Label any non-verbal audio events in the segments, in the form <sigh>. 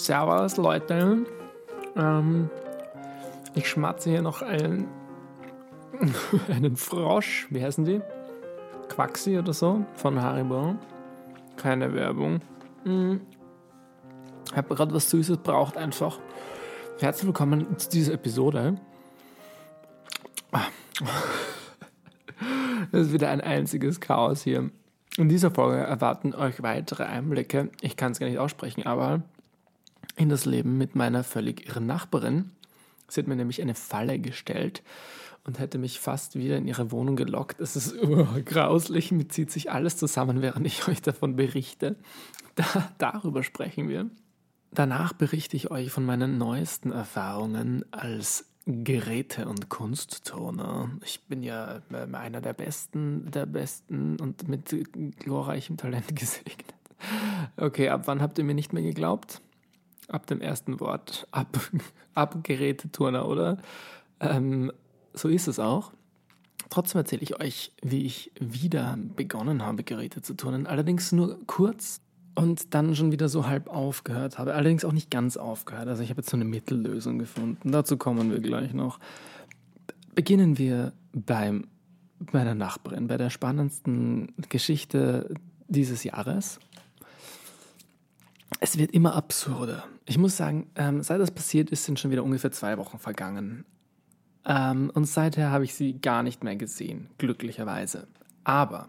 Servus, Leute. Ähm, ich schmatze hier noch einen, <laughs> einen Frosch. Wie heißen die? Quaxi oder so von Haribo. Keine Werbung. Hm. Habe gerade was Süßes, braucht einfach. Herzlich willkommen zu dieser Episode. <laughs> Es ist wieder ein einziges Chaos hier. In dieser Folge erwarten euch weitere Einblicke. Ich kann es gar nicht aussprechen, aber in das Leben mit meiner völlig irren Nachbarin. Sie hat mir nämlich eine Falle gestellt und hätte mich fast wieder in ihre Wohnung gelockt. Es ist <laughs> uh, grauslich, mir zieht sich alles zusammen, während ich euch davon berichte. Da, darüber sprechen wir. Danach berichte ich euch von meinen neuesten Erfahrungen als Geräte- und Kunstturner. Ich bin ja ähm, einer der Besten, der Besten und mit glorreichem Talent <laughs> gesegnet. Okay, ab wann habt ihr mir nicht mehr geglaubt? Ab dem ersten Wort. <laughs> Ab, ab Geräteturner, oder? Ähm, so ist es auch. Trotzdem erzähle ich euch, wie ich wieder begonnen habe, Geräte zu turnen. Allerdings nur kurz und dann schon wieder so halb aufgehört habe. Allerdings auch nicht ganz aufgehört. Also ich habe jetzt so eine Mittellösung gefunden. Dazu kommen wir gleich noch. Beginnen wir beim meiner Nachbarin, bei der spannendsten Geschichte dieses Jahres. Es wird immer absurder. Ich muss sagen, ähm, seit das passiert ist, sind schon wieder ungefähr zwei Wochen vergangen. Ähm, und seither habe ich sie gar nicht mehr gesehen, glücklicherweise. Aber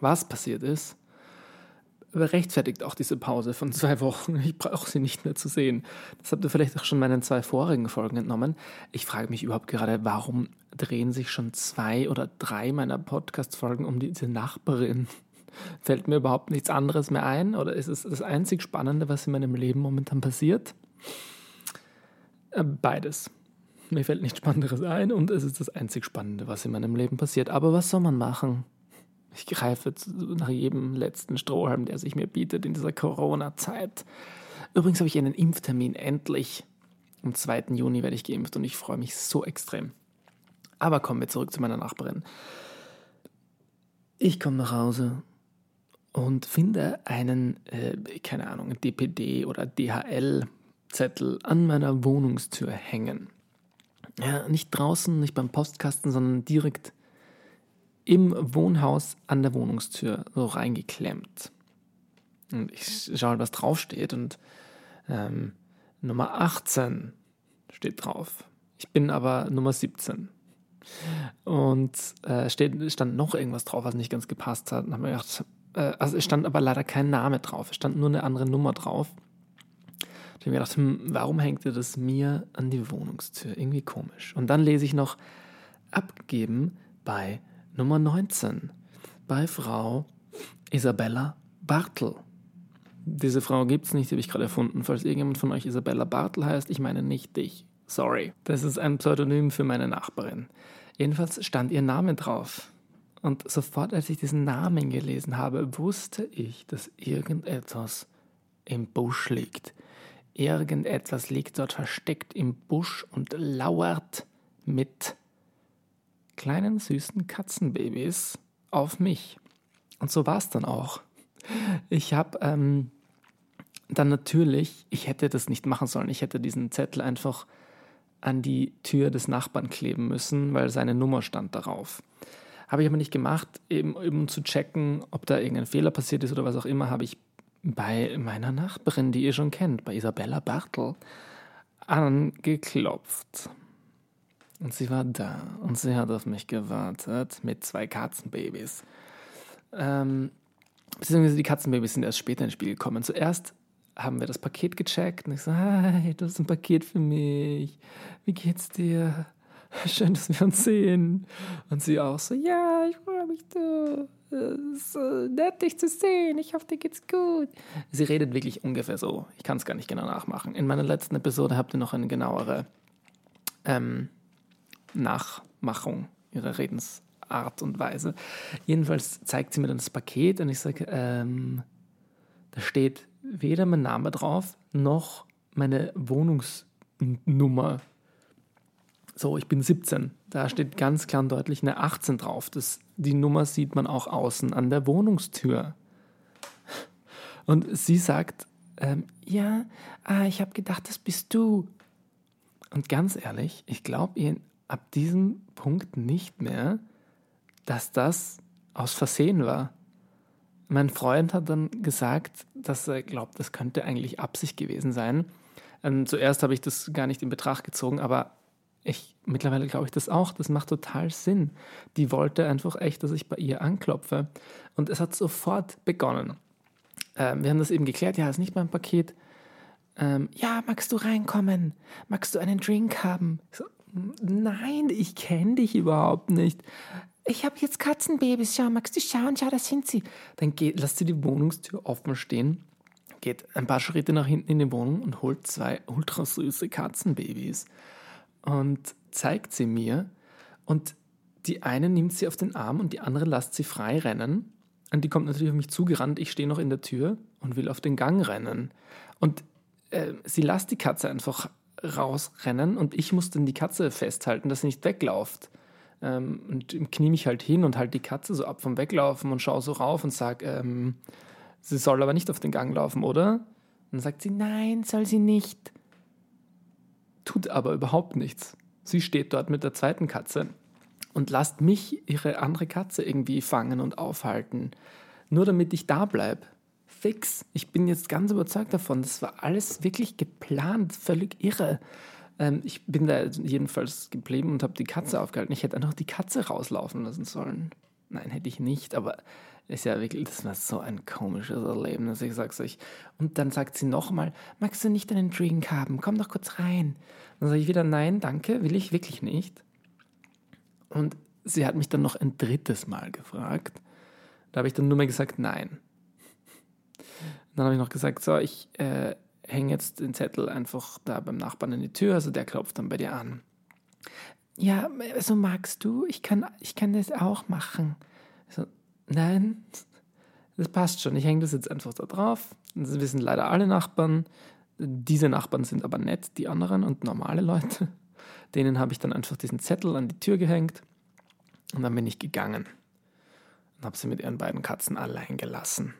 was passiert ist, rechtfertigt auch diese Pause von <laughs> zwei Wochen. Ich brauche sie nicht mehr zu sehen. Das habt ihr vielleicht auch schon meinen zwei vorigen Folgen entnommen. Ich frage mich überhaupt gerade, warum drehen sich schon zwei oder drei meiner Podcast-Folgen um diese Nachbarin? Fällt mir überhaupt nichts anderes mehr ein? Oder ist es das einzig Spannende, was in meinem Leben momentan passiert? Äh, beides. Mir fällt nichts Spannenderes ein und es ist das einzig Spannende, was in meinem Leben passiert. Aber was soll man machen? Ich greife nach jedem letzten Strohhalm, der sich mir bietet in dieser Corona-Zeit. Übrigens habe ich einen Impftermin endlich. Am 2. Juni werde ich geimpft und ich freue mich so extrem. Aber kommen wir zurück zu meiner Nachbarin. Ich komme nach Hause und finde einen, äh, keine Ahnung, DPD oder DHL-Zettel an meiner Wohnungstür hängen. Ja, nicht draußen, nicht beim Postkasten, sondern direkt im Wohnhaus an der Wohnungstür so reingeklemmt. Und ich schaue, was draufsteht und ähm, Nummer 18 steht drauf. Ich bin aber Nummer 17. Und äh, steht, stand noch irgendwas drauf, was nicht ganz gepasst hat. Und habe mir gedacht, also es stand aber leider kein Name drauf. Es stand nur eine andere Nummer drauf. Ich habe mir gedacht, hm, warum hängt ihr das mir an die Wohnungstür? Irgendwie komisch. Und dann lese ich noch abgegeben bei Nummer 19 bei Frau Isabella Bartel. Diese Frau gibt es nicht, die habe ich gerade erfunden. Falls irgendjemand von euch Isabella Bartel heißt, ich meine nicht dich. Sorry. Das ist ein Pseudonym für meine Nachbarin. Jedenfalls stand ihr Name drauf. Und sofort, als ich diesen Namen gelesen habe, wusste ich, dass irgendetwas im Busch liegt. Irgendetwas liegt dort versteckt im Busch und lauert mit kleinen süßen Katzenbabys auf mich. Und so war es dann auch. Ich habe ähm, dann natürlich, ich hätte das nicht machen sollen, ich hätte diesen Zettel einfach an die Tür des Nachbarn kleben müssen, weil seine Nummer stand darauf. Habe ich aber nicht gemacht, eben um zu checken, ob da irgendein Fehler passiert ist oder was auch immer, habe ich bei meiner Nachbarin, die ihr schon kennt, bei Isabella Bartel, angeklopft. Und sie war da und sie hat auf mich gewartet mit zwei Katzenbabys. Ähm, beziehungsweise die Katzenbabys sind erst später ins Spiel gekommen. Zuerst haben wir das Paket gecheckt und ich so, hi, du hast ein Paket für mich. Wie geht's dir? <laughs> Schön, dass wir uns sehen. Und sie auch so, ja, ich freue mich, du. Es ist so nett, dich zu sehen. Ich hoffe, dir geht's gut. Sie redet wirklich ungefähr so. Ich kann es gar nicht genau nachmachen. In meiner letzten Episode habt ihr noch eine genauere ähm, Nachmachung ihrer Redensart und Weise. Jedenfalls zeigt sie mir dann das Paket und ich sage, ähm, da steht weder mein Name drauf, noch meine Wohnungsnummer. So, ich bin 17. Da steht ganz klar und deutlich eine 18 drauf. Das, die Nummer sieht man auch außen an der Wohnungstür. Und sie sagt, ähm, ja, ah, ich habe gedacht, das bist du. Und ganz ehrlich, ich glaube ihr ab diesem Punkt nicht mehr, dass das aus Versehen war. Mein Freund hat dann gesagt, dass er glaubt, das könnte eigentlich Absicht gewesen sein. Ähm, zuerst habe ich das gar nicht in Betracht gezogen, aber ich mittlerweile glaube ich das auch. Das macht total Sinn. Die wollte einfach echt, dass ich bei ihr anklopfe. Und es hat sofort begonnen. Ähm, wir haben das eben geklärt. Ja, ist nicht mein Paket. Ähm, ja, magst du reinkommen? Magst du einen Drink haben? Ich so, nein, ich kenne dich überhaupt nicht ich habe jetzt Katzenbabys, schau, magst du schauen? Schau, da sind sie. Dann geht, lasst sie die Wohnungstür offen stehen, geht ein paar Schritte nach hinten in die Wohnung und holt zwei ultra süße Katzenbabys und zeigt sie mir. Und die eine nimmt sie auf den Arm und die andere lässt sie frei rennen. Und die kommt natürlich auf mich zugerannt. Ich stehe noch in der Tür und will auf den Gang rennen. Und äh, sie lässt die Katze einfach rausrennen und ich muss dann die Katze festhalten, dass sie nicht wegläuft ähm, und knie mich halt hin und halt die Katze so ab vom Weglaufen und schaue so rauf und sage, ähm, sie soll aber nicht auf den Gang laufen, oder? Und dann sagt sie, nein, soll sie nicht. Tut aber überhaupt nichts. Sie steht dort mit der zweiten Katze und lasst mich ihre andere Katze irgendwie fangen und aufhalten, nur damit ich da bleibe. Fix. Ich bin jetzt ganz überzeugt davon. Das war alles wirklich geplant, völlig irre. Ähm, ich bin da jedenfalls geblieben und habe die Katze aufgehalten. Ich hätte einfach die Katze rauslaufen lassen sollen. Nein, hätte ich nicht, aber ist ja wirklich, das war so ein komisches Erlebnis, ich sag's euch. Und dann sagt sie nochmal, magst du nicht einen Drink haben? Komm doch kurz rein. Dann sage ich wieder, nein, danke, will ich wirklich nicht. Und sie hat mich dann noch ein drittes Mal gefragt. Da habe ich dann nur mehr gesagt, nein. Dann habe ich noch gesagt, so, ich äh, hänge jetzt den Zettel einfach da beim Nachbarn in die Tür, also der klopft dann bei dir an. Ja, so also magst du? Ich kann, ich kann das auch machen. So, nein, das passt schon. Ich hänge das jetzt einfach da drauf. Wir sind leider alle Nachbarn. Diese Nachbarn sind aber nett, die anderen und normale Leute. Denen habe ich dann einfach diesen Zettel an die Tür gehängt und dann bin ich gegangen und habe sie mit ihren beiden Katzen allein gelassen.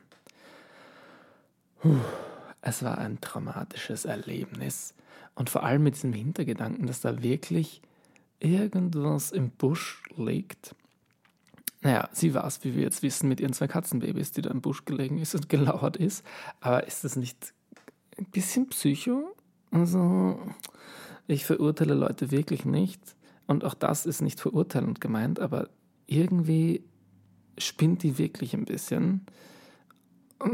Puh. Es war ein traumatisches Erlebnis und vor allem mit diesem Hintergedanken, dass da wirklich irgendwas im Busch liegt. Naja, sie war es, wie wir jetzt wissen, mit ihren zwei Katzenbabys, die da im Busch gelegen ist und <laughs> gelauert ist. Aber ist das nicht ein bisschen Psycho? Also, ich verurteile Leute wirklich nicht. Und auch das ist nicht verurteilend gemeint, aber irgendwie spinnt die wirklich ein bisschen. <laughs>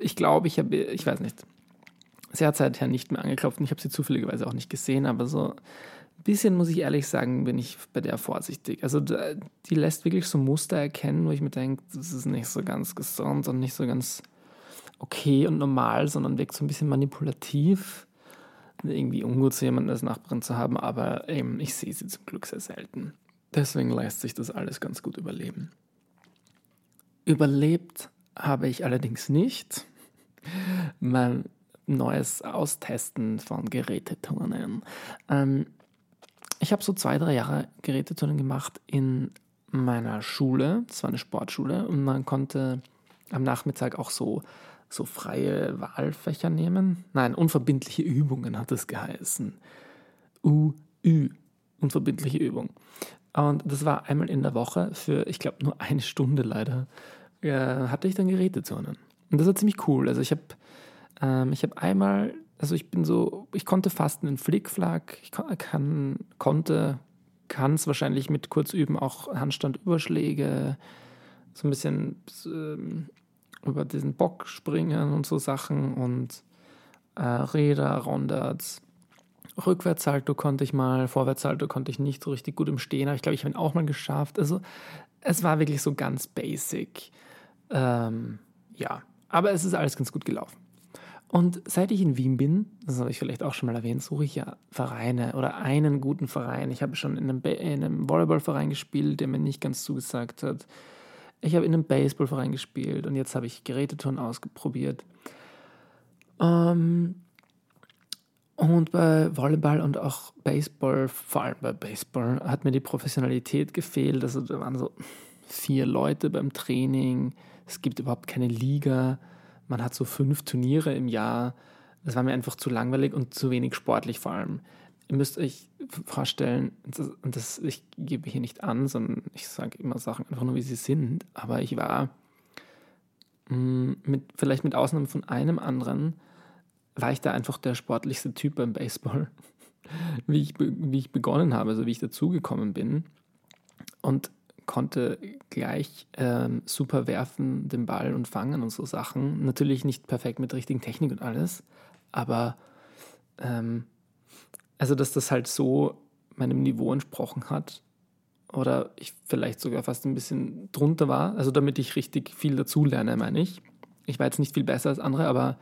Ich glaube, ich habe, ich weiß nicht. Sie hat seither nicht mehr angeklopft und ich habe sie zufälligerweise auch nicht gesehen, aber so bisschen, muss ich ehrlich sagen, bin ich bei der vorsichtig. Also die lässt wirklich so Muster erkennen, wo ich mir denke, das ist nicht so ganz gesund und nicht so ganz okay und normal, sondern wirkt so ein bisschen manipulativ. Irgendwie ungut zu jemandem als Nachbarin zu haben, aber eben, ich sehe sie zum Glück sehr selten. Deswegen lässt sich das alles ganz gut überleben. Überlebt habe ich allerdings nicht. Mein neues Austesten von Geräteturnen. Ähm, ich habe so zwei, drei Jahre Geräteturnen gemacht in meiner Schule. Das war eine Sportschule und man konnte am Nachmittag auch so, so freie Wahlfächer nehmen. Nein, unverbindliche Übungen hat es geheißen. UÜ, unverbindliche Übung. Und das war einmal in der Woche für, ich glaube, nur eine Stunde leider äh, hatte ich dann Geräteturnen. Und das war ziemlich cool. Also ich habe ähm, hab einmal, also ich bin so, ich konnte fast einen Flickflack, ich kann, konnte, kann es wahrscheinlich mit Kurzüben auch Handstandüberschläge, so ein bisschen ähm, über diesen Bock springen und so Sachen und äh, Räder, Rondards. Rückwärtssalto konnte ich mal, Vorwärtssalto konnte ich nicht so richtig gut im Stehen, aber ich glaube, ich habe ihn auch mal geschafft. Also es war wirklich so ganz basic. Ähm, ja, aber es ist alles ganz gut gelaufen. Und seit ich in Wien bin, das habe ich vielleicht auch schon mal erwähnt, suche ich ja Vereine oder einen guten Verein. Ich habe schon in einem, in einem Volleyballverein gespielt, der mir nicht ganz zugesagt hat. Ich habe in einem Baseballverein gespielt und jetzt habe ich Geräteturnen ausprobiert. Ähm, und bei Volleyball und auch Baseball, vor allem bei Baseball, hat mir die Professionalität gefehlt. Also da waren so vier Leute beim Training es gibt überhaupt keine Liga. Man hat so fünf Turniere im Jahr. Das war mir einfach zu langweilig und zu wenig sportlich vor allem. Ihr müsst euch vorstellen, und das, ich gebe hier nicht an, sondern ich sage immer Sachen einfach nur, wie sie sind. Aber ich war mm, mit, vielleicht mit Ausnahme von einem anderen, war ich da einfach der sportlichste Typ beim Baseball, <laughs> wie ich, wie ich begonnen habe, also wie ich dazugekommen bin. Und konnte gleich ähm, super werfen, den Ball und fangen und so Sachen. Natürlich nicht perfekt mit richtigen Technik und alles, aber ähm, also dass das halt so meinem Niveau entsprochen hat oder ich vielleicht sogar fast ein bisschen drunter war, also damit ich richtig viel dazulerne, meine ich. Ich war jetzt nicht viel besser als andere, aber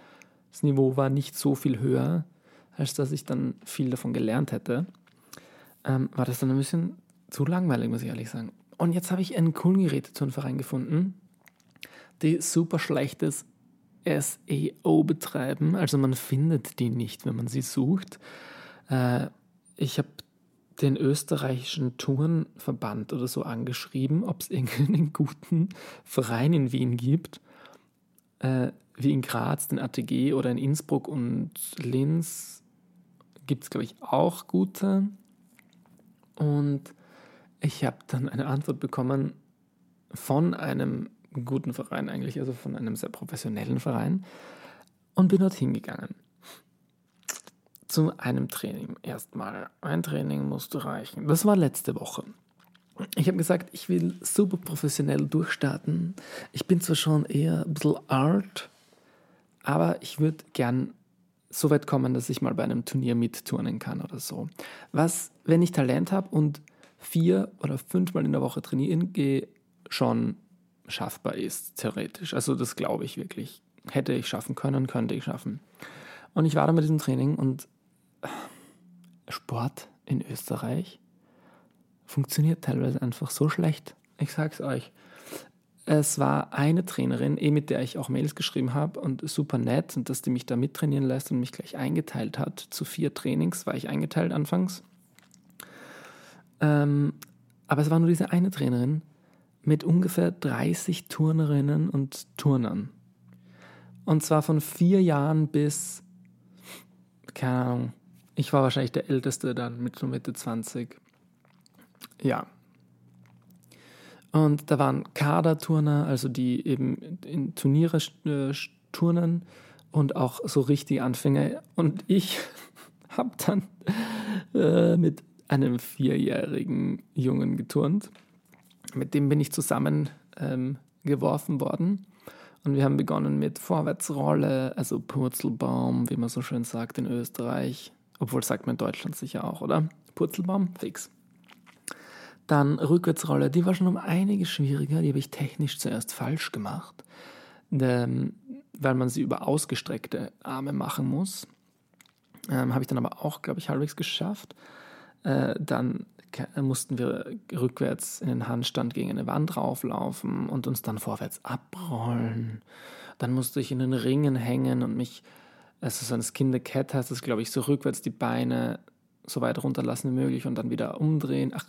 das Niveau war nicht so viel höher, als dass ich dann viel davon gelernt hätte. Ähm, war das dann ein bisschen zu langweilig, muss ich ehrlich sagen. Und jetzt habe ich einen coolen Geräteturnverein gefunden, die super schlechtes SEO betreiben. Also man findet die nicht, wenn man sie sucht. Äh, ich habe den österreichischen Turnverband oder so angeschrieben, ob es <laughs> irgendeinen guten Verein in Wien gibt, äh, wie in Graz, den ATG oder in Innsbruck und Linz gibt es, glaube ich, auch gute. Und ich habe dann eine Antwort bekommen von einem guten Verein eigentlich, also von einem sehr professionellen Verein und bin dorthin gegangen. Zu einem Training erstmal. Ein Training musste reichen. Das war letzte Woche. Ich habe gesagt, ich will super professionell durchstarten. Ich bin zwar schon eher ein bisschen art, aber ich würde gern so weit kommen, dass ich mal bei einem Turnier mitturnen kann oder so. Was, wenn ich Talent habe und vier oder fünfmal in der Woche trainieren gehe, schon schaffbar ist, theoretisch. Also das glaube ich wirklich. Hätte ich schaffen können, könnte ich schaffen. Und ich war da mit diesem Training und Sport in Österreich funktioniert teilweise einfach so schlecht. Ich sag's euch. Es war eine Trainerin, eh mit der ich auch Mails geschrieben habe und super nett und dass die mich da mittrainieren lässt und mich gleich eingeteilt hat. Zu vier Trainings war ich eingeteilt anfangs. Ähm, aber es war nur diese eine Trainerin mit ungefähr 30 Turnerinnen und Turnern. Und zwar von vier Jahren bis, keine Ahnung, ich war wahrscheinlich der Älteste dann mit so Mitte 20. Ja. Und da waren Kaderturner, also die eben in Turniere äh, turnen und auch so richtige Anfänger. Und ich <laughs> habe dann äh, mit einem vierjährigen Jungen geturnt. Mit dem bin ich zusammen ähm, geworfen worden. Und wir haben begonnen mit Vorwärtsrolle, also Purzelbaum, wie man so schön sagt in Österreich. Obwohl sagt man in Deutschland sicher auch, oder? Purzelbaum, fix. Dann Rückwärtsrolle, die war schon um einiges schwieriger, die habe ich technisch zuerst falsch gemacht, weil man sie über ausgestreckte Arme machen muss. Ähm, habe ich dann aber auch, glaube ich, halbwegs geschafft. Äh, dann mussten wir rückwärts in den Handstand gegen eine Wand rauflaufen und uns dann vorwärts abrollen. Dann musste ich in den Ringen hängen und mich, also so ein Skin the Cat heißt das, glaube ich, so rückwärts die Beine so weit runterlassen wie möglich und dann wieder umdrehen. Ach,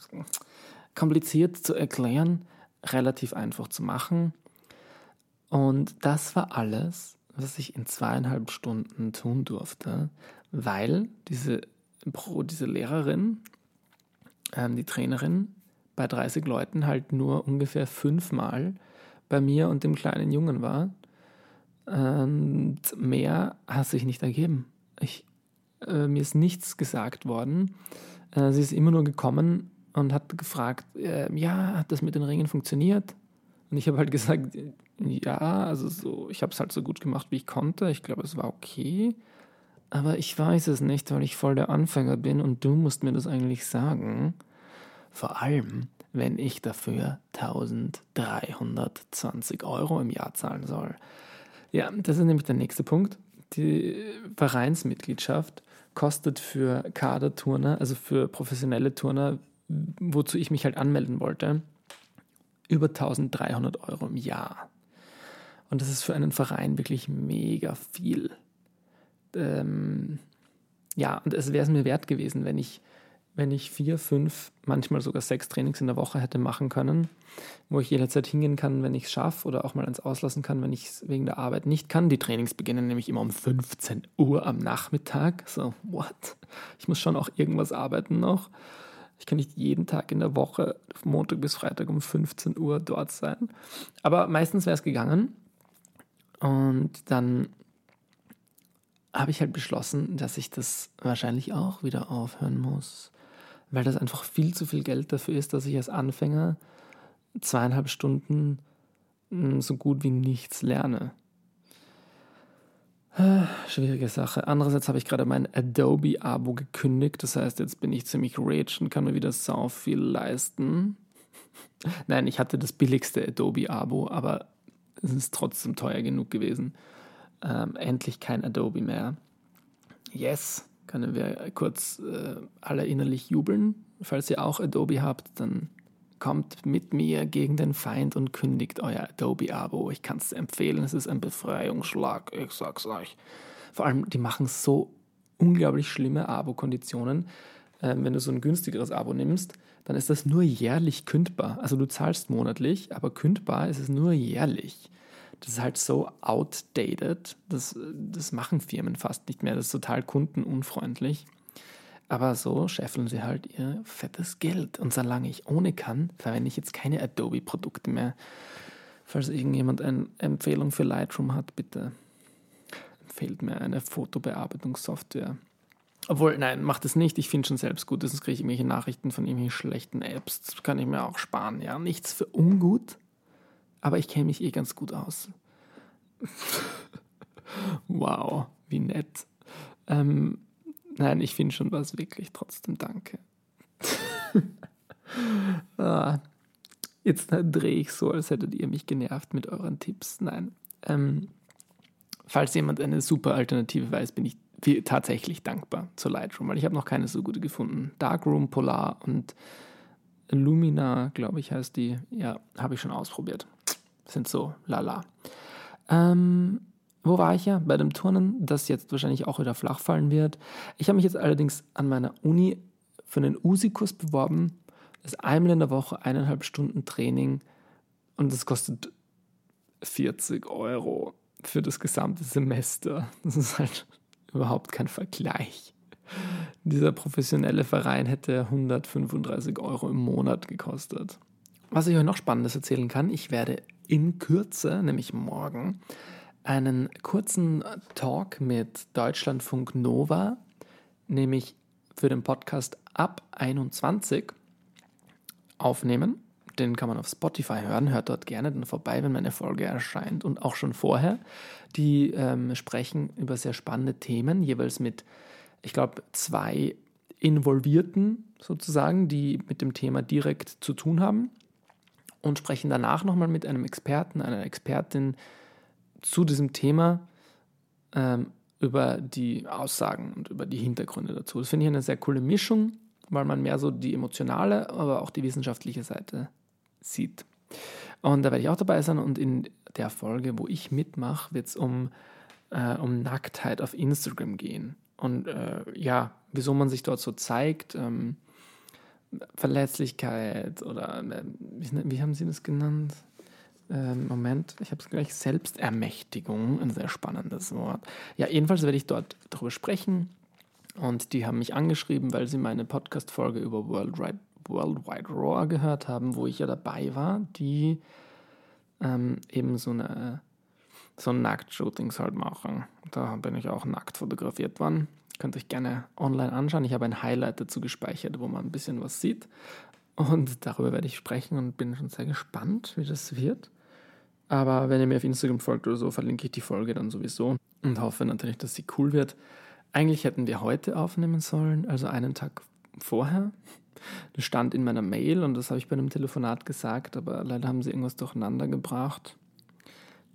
kompliziert zu erklären, relativ einfach zu machen. Und das war alles, was ich in zweieinhalb Stunden tun durfte, weil diese pro diese Lehrerin, ähm, die Trainerin, bei 30 Leuten halt nur ungefähr fünfmal bei mir und dem kleinen Jungen war. Und mehr hat sich nicht ergeben. Ich, äh, mir ist nichts gesagt worden. Äh, sie ist immer nur gekommen und hat gefragt, äh, ja, hat das mit den Ringen funktioniert? Und ich habe halt gesagt, ja, also so, ich habe es halt so gut gemacht, wie ich konnte. Ich glaube, es war okay. Aber ich weiß es nicht, weil ich voll der Anfänger bin und du musst mir das eigentlich sagen. Vor allem, wenn ich dafür 1320 Euro im Jahr zahlen soll. Ja, das ist nämlich der nächste Punkt. Die Vereinsmitgliedschaft kostet für Kaderturner, also für professionelle Turner, wozu ich mich halt anmelden wollte, über 1300 Euro im Jahr. Und das ist für einen Verein wirklich mega viel ähm, ja, und es wäre es mir wert gewesen, wenn ich wenn ich vier, fünf, manchmal sogar sechs Trainings in der Woche hätte machen können, wo ich jederzeit hingehen kann, wenn ich es schaffe oder auch mal eins auslassen kann, wenn ich es wegen der Arbeit nicht kann. Die Trainings beginnen nämlich immer um 15 Uhr am Nachmittag. So, what? Ich muss schon auch irgendwas arbeiten noch. Ich kann nicht jeden Tag in der Woche, Montag bis Freitag um 15 Uhr dort sein. Aber meistens wäre es gegangen. Und dann habe ich halt beschlossen, dass ich das wahrscheinlich auch wieder aufhören muss, weil das einfach viel zu viel Geld dafür ist, dass ich als Anfänger zweieinhalb Stunden hm, so gut wie nichts lerne. Ah, schwierige Sache. Andererseits habe ich gerade mein Adobe-Abo gekündigt. Das heißt, jetzt bin ich ziemlich rich und kann mir wieder sau viel leisten. <laughs> Nein, ich hatte das billigste Adobe-Abo, aber es ist trotzdem teuer genug gewesen. Ähm, endlich kein Adobe mehr. Yes, können wir kurz äh, alle innerlich jubeln. Falls ihr auch Adobe habt, dann kommt mit mir gegen den Feind und kündigt euer Adobe-Abo. Ich kann es empfehlen, es ist ein Befreiungsschlag, ich sag's euch. Vor allem, die machen so unglaublich schlimme Abo-Konditionen. Ähm, wenn du so ein günstigeres Abo nimmst, dann ist das nur jährlich kündbar. Also du zahlst monatlich, aber kündbar ist es nur jährlich. Das ist halt so outdated, das, das machen Firmen fast nicht mehr. Das ist total kundenunfreundlich. Aber so scheffeln sie halt ihr fettes Geld. Und solange ich ohne kann, verwende ich jetzt keine Adobe-Produkte mehr. Falls irgendjemand eine Empfehlung für Lightroom hat, bitte empfehlt mir eine Fotobearbeitungssoftware. Obwohl, nein, macht es nicht. Ich finde schon selbst gut, sonst kriege ich irgendwelche Nachrichten von irgendwelchen schlechten Apps. Das kann ich mir auch sparen. Ja, nichts für ungut, aber ich kenne mich eh ganz gut aus. <laughs> wow, wie nett. Ähm, Nein, ich finde schon was wirklich. Trotzdem danke. <laughs> ah, jetzt drehe ich so, als hättet ihr mich genervt mit euren Tipps. Nein. Ähm, falls jemand eine super Alternative weiß, bin ich tatsächlich dankbar zur Lightroom, weil ich habe noch keine so gute gefunden. Darkroom, Polar und Lumina, glaube ich, heißt die. Ja, habe ich schon ausprobiert. Sind so lala. Ähm, wo war ich ja? Bei dem Turnen, das jetzt wahrscheinlich auch wieder flach fallen wird. Ich habe mich jetzt allerdings an meiner Uni für einen USI-Kurs beworben. Das ist einmal in der Woche eineinhalb Stunden Training und das kostet 40 Euro für das gesamte Semester. Das ist halt überhaupt kein Vergleich. Dieser professionelle Verein hätte 135 Euro im Monat gekostet. Was ich euch noch Spannendes erzählen kann, ich werde in Kürze, nämlich morgen, einen kurzen Talk mit Deutschlandfunk Nova, nämlich für den Podcast ab 21 aufnehmen. Den kann man auf Spotify hören. Hört dort gerne dann vorbei, wenn meine Folge erscheint und auch schon vorher. Die ähm, sprechen über sehr spannende Themen, jeweils mit, ich glaube, zwei Involvierten sozusagen, die mit dem Thema direkt zu tun haben und sprechen danach nochmal mit einem Experten, einer Expertin, zu diesem Thema ähm, über die Aussagen und über die Hintergründe dazu. Das finde ich eine sehr coole Mischung, weil man mehr so die emotionale, aber auch die wissenschaftliche Seite sieht. Und da werde ich auch dabei sein und in der Folge, wo ich mitmache, wird es um, äh, um Nacktheit auf Instagram gehen. Und äh, ja, wieso man sich dort so zeigt, ähm, Verletzlichkeit oder äh, wie, wie haben Sie das genannt? Ähm, Moment, ich habe es gleich, Selbstermächtigung, ein sehr spannendes Wort. Ja, jedenfalls werde ich dort darüber sprechen und die haben mich angeschrieben, weil sie meine Podcast-Folge über Worldwide, Worldwide Roar gehört haben, wo ich ja dabei war, die ähm, eben so eine so Nackt-Shootings halt machen. Da bin ich auch nackt fotografiert worden. Könnt euch gerne online anschauen. Ich habe ein Highlight dazu gespeichert, wo man ein bisschen was sieht. Und darüber werde ich sprechen und bin schon sehr gespannt, wie das wird. Aber wenn ihr mir auf Instagram folgt oder so, verlinke ich die Folge dann sowieso und hoffe natürlich, dass sie cool wird. Eigentlich hätten wir heute aufnehmen sollen, also einen Tag vorher. Das stand in meiner Mail und das habe ich bei einem Telefonat gesagt, aber leider haben sie irgendwas durcheinander gebracht.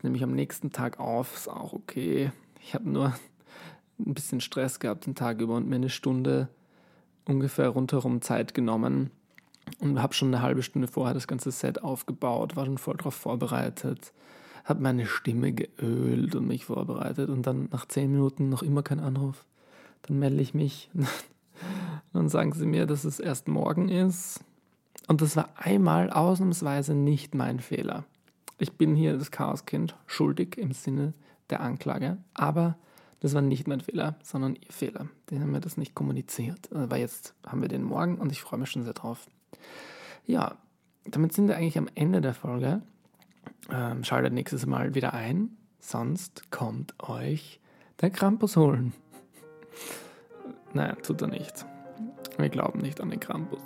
Nämlich am nächsten Tag auf, ist auch okay. Ich habe nur ein bisschen Stress gehabt den Tag über und mir eine Stunde ungefähr rundherum Zeit genommen, und habe schon eine halbe Stunde vorher das ganze Set aufgebaut, war schon voll darauf vorbereitet, habe meine Stimme geölt und mich vorbereitet und dann nach zehn Minuten noch immer kein Anruf. Dann melde ich mich. <laughs> Dann sagen sie mir, dass es erst morgen ist. Und das war einmal ausnahmsweise nicht mein Fehler. Ich bin hier das Chaoskind schuldig im Sinne der Anklage, aber das war nicht mein Fehler, sondern ihr Fehler. Die haben mir das nicht kommuniziert. Aber jetzt haben wir den morgen und ich freue mich schon sehr drauf. Ja, damit sind wir eigentlich am Ende der Folge. Ähm, schaltet nächstes Mal wieder ein, sonst kommt euch der Krampus holen. <laughs> Nein, tut er nicht. Wir glauben nicht an den Krampus.